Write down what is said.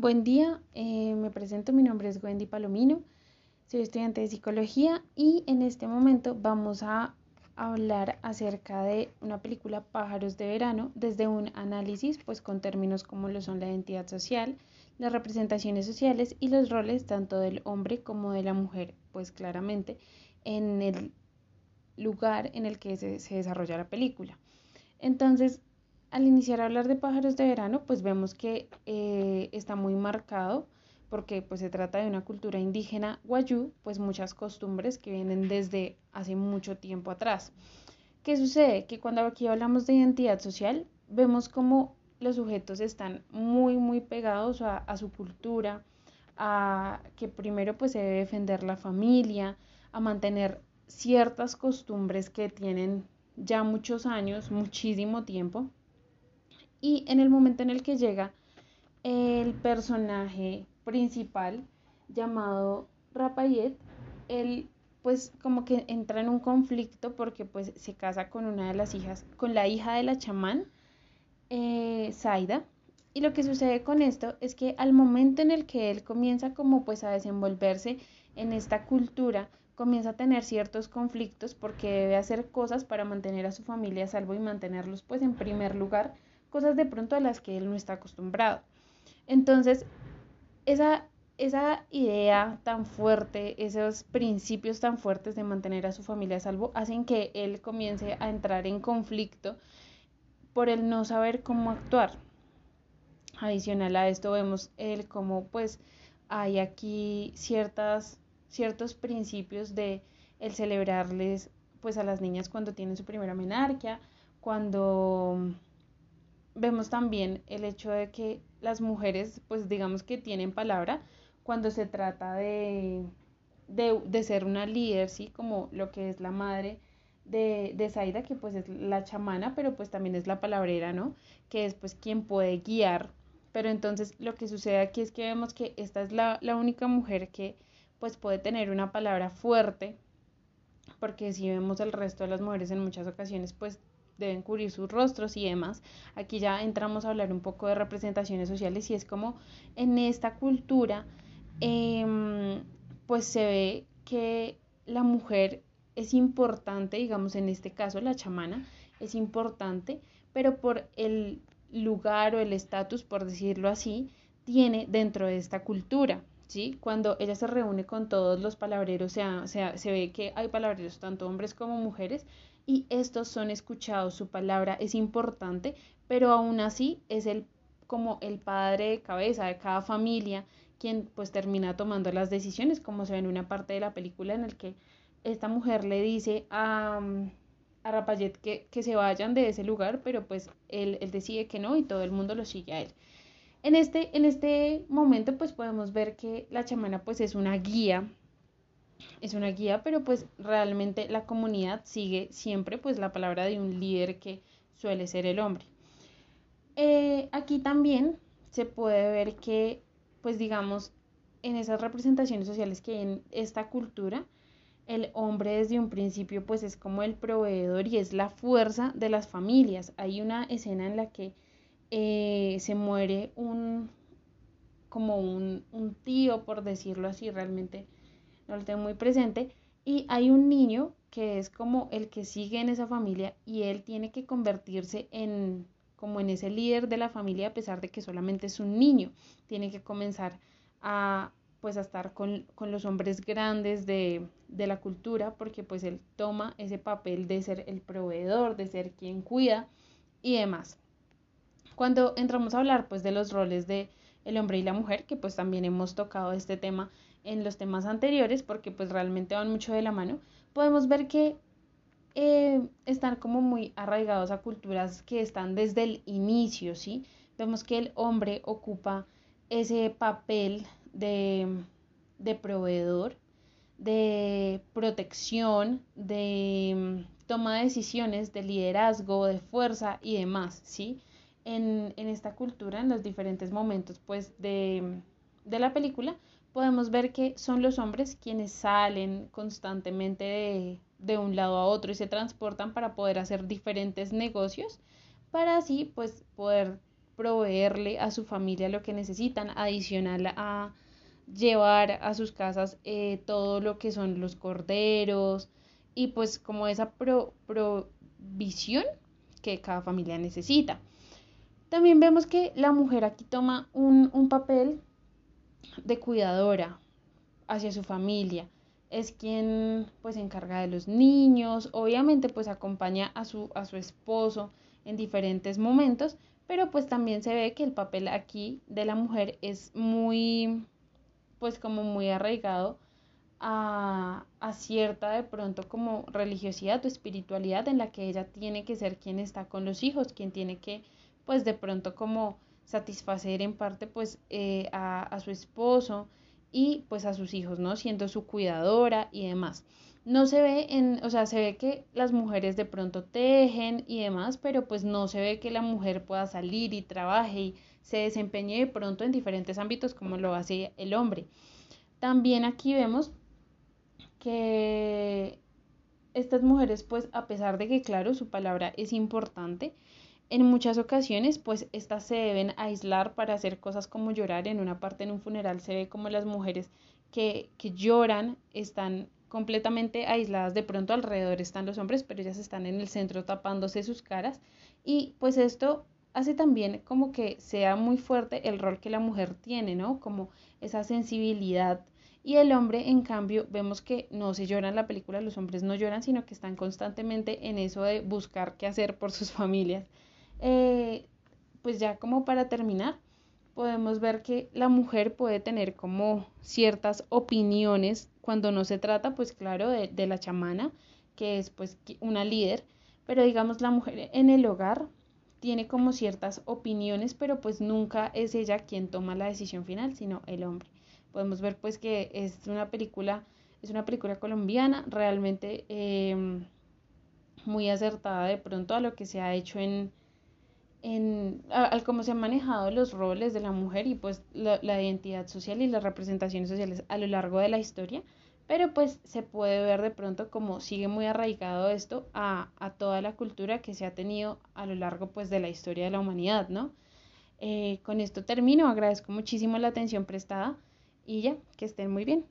Buen día, eh, me presento, mi nombre es Wendy Palomino, soy estudiante de psicología y en este momento vamos a hablar acerca de una película Pájaros de Verano desde un análisis pues con términos como lo son la identidad social, las representaciones sociales y los roles tanto del hombre como de la mujer pues claramente en el lugar en el que se, se desarrolla la película. Entonces, al iniciar a hablar de pájaros de verano, pues vemos que eh, está muy marcado porque pues se trata de una cultura indígena guayú, pues muchas costumbres que vienen desde hace mucho tiempo atrás. ¿Qué sucede? Que cuando aquí hablamos de identidad social, vemos como los sujetos están muy, muy pegados a, a su cultura, a que primero pues se debe defender la familia, a mantener ciertas costumbres que tienen ya muchos años, muchísimo tiempo, y en el momento en el que llega el personaje principal llamado Rapayet, él pues como que entra en un conflicto porque pues se casa con una de las hijas, con la hija de la chamán, eh, Zaida. Y lo que sucede con esto es que al momento en el que él comienza como pues a desenvolverse en esta cultura, comienza a tener ciertos conflictos porque debe hacer cosas para mantener a su familia a salvo y mantenerlos pues en primer lugar cosas de pronto a las que él no está acostumbrado. Entonces, esa, esa idea tan fuerte, esos principios tan fuertes de mantener a su familia a salvo, hacen que él comience a entrar en conflicto por el no saber cómo actuar. Adicional a esto vemos el cómo pues hay aquí ciertas, ciertos principios de el celebrarles pues a las niñas cuando tienen su primera menarquia, cuando vemos también el hecho de que las mujeres, pues digamos que tienen palabra cuando se trata de, de, ser una líder, ¿sí? Como lo que es la madre de, de Zaida, que pues es la chamana, pero pues también es la palabrera, ¿no? Que es pues quien puede guiar. Pero entonces lo que sucede aquí es que vemos que esta es la, la única mujer que pues puede tener una palabra fuerte, porque si vemos el resto de las mujeres en muchas ocasiones pues deben cubrir sus rostros y demás. Aquí ya entramos a hablar un poco de representaciones sociales y es como en esta cultura em, pues se ve que la mujer es importante, digamos en este caso la chamana es importante, pero por el lugar o el estatus, por decirlo así, tiene dentro de esta cultura. ¿Sí? Cuando ella se reúne con todos los palabreros, o sea, se ve que hay palabreros tanto hombres como mujeres, y estos son escuchados, su palabra es importante, pero aún así es el como el padre de cabeza de cada familia quien pues termina tomando las decisiones, como se ve en una parte de la película en el que esta mujer le dice a, a Rapayet que, que se vayan de ese lugar, pero pues él, él decide que no y todo el mundo lo sigue a él. En este, en este momento pues podemos ver que la chamana pues es una guía es una guía, pero pues realmente la comunidad sigue siempre pues la palabra de un líder que suele ser el hombre. Eh, aquí también se puede ver que pues digamos en esas representaciones sociales que hay en esta cultura, el hombre desde un principio pues es como el proveedor y es la fuerza de las familias. Hay una escena en la que eh, se muere un como un, un tío, por decirlo así, realmente no lo tengo muy presente, y hay un niño que es como el que sigue en esa familia y él tiene que convertirse en como en ese líder de la familia a pesar de que solamente es un niño, tiene que comenzar a pues a estar con, con los hombres grandes de, de, la cultura porque pues él toma ese papel de ser el proveedor, de ser quien cuida y demás. Cuando entramos a hablar pues de los roles de el hombre y la mujer, que pues también hemos tocado este tema en los temas anteriores, porque pues realmente van mucho de la mano, podemos ver que eh, están como muy arraigados a culturas que están desde el inicio, ¿sí? Vemos que el hombre ocupa ese papel de, de proveedor, de protección, de mm, toma de decisiones, de liderazgo, de fuerza y demás, ¿sí? En, en esta cultura, en los diferentes momentos, pues, de, de la película, podemos ver que son los hombres quienes salen constantemente de, un lado a otro y se transportan para poder hacer diferentes negocios, para así pues poder proveerle a su familia lo que necesitan, adicional a llevar a sus casas eh, todo lo que son los corderos y pues como esa provisión que cada familia necesita. También vemos que la mujer aquí toma un, un papel de cuidadora hacia su familia. Es quien pues se encarga de los niños, obviamente pues acompaña a su, a su esposo en diferentes momentos, pero pues también se ve que el papel aquí de la mujer es muy pues como muy arraigado a, a, cierta de pronto como religiosidad o espiritualidad en la que ella tiene que ser quien está con los hijos, quien tiene que pues de pronto como satisfacer en parte pues eh, a, a, su esposo y pues a sus hijos, ¿no? Siendo su cuidadora y demás. No se ve en, o sea, se ve que las mujeres de pronto tejen y demás, pero pues no se ve que la mujer pueda salir y trabaje y se desempeñe de pronto en diferentes ámbitos como lo hace el hombre. También aquí vemos que estas mujeres, pues a pesar de que, claro, su palabra es importante, en muchas ocasiones, pues estas se deben aislar para hacer cosas como llorar. En una parte en un funeral se ve como las mujeres que, que lloran están completamente aisladas. De pronto alrededor están los hombres, pero ellas están en el centro tapándose sus caras. Y pues esto hace también como que sea muy fuerte el rol que la mujer tiene, ¿no? Como esa sensibilidad. Y el hombre, en cambio, vemos que no se llora en la película, los hombres no lloran, sino que están constantemente en eso de buscar qué hacer por sus familias. Eh, pues ya como para terminar, podemos ver que la mujer puede tener como ciertas opiniones cuando no se trata, pues claro, de, de la chamana, que es pues una líder, pero digamos la mujer en el hogar tiene como ciertas opiniones, pero pues nunca es ella quien toma la decisión final, sino el hombre. Podemos ver pues que es una película, es una película colombiana, realmente eh, muy acertada de pronto a lo que se ha hecho en, en, al cómo se han manejado los roles de la mujer y pues la, la, identidad social y las representaciones sociales a lo largo de la historia, pero pues se puede ver de pronto como sigue muy arraigado esto a, a toda la cultura que se ha tenido a lo largo pues de la historia de la humanidad, ¿no? Eh, con esto termino, agradezco muchísimo la atención prestada y ya, que estén muy bien.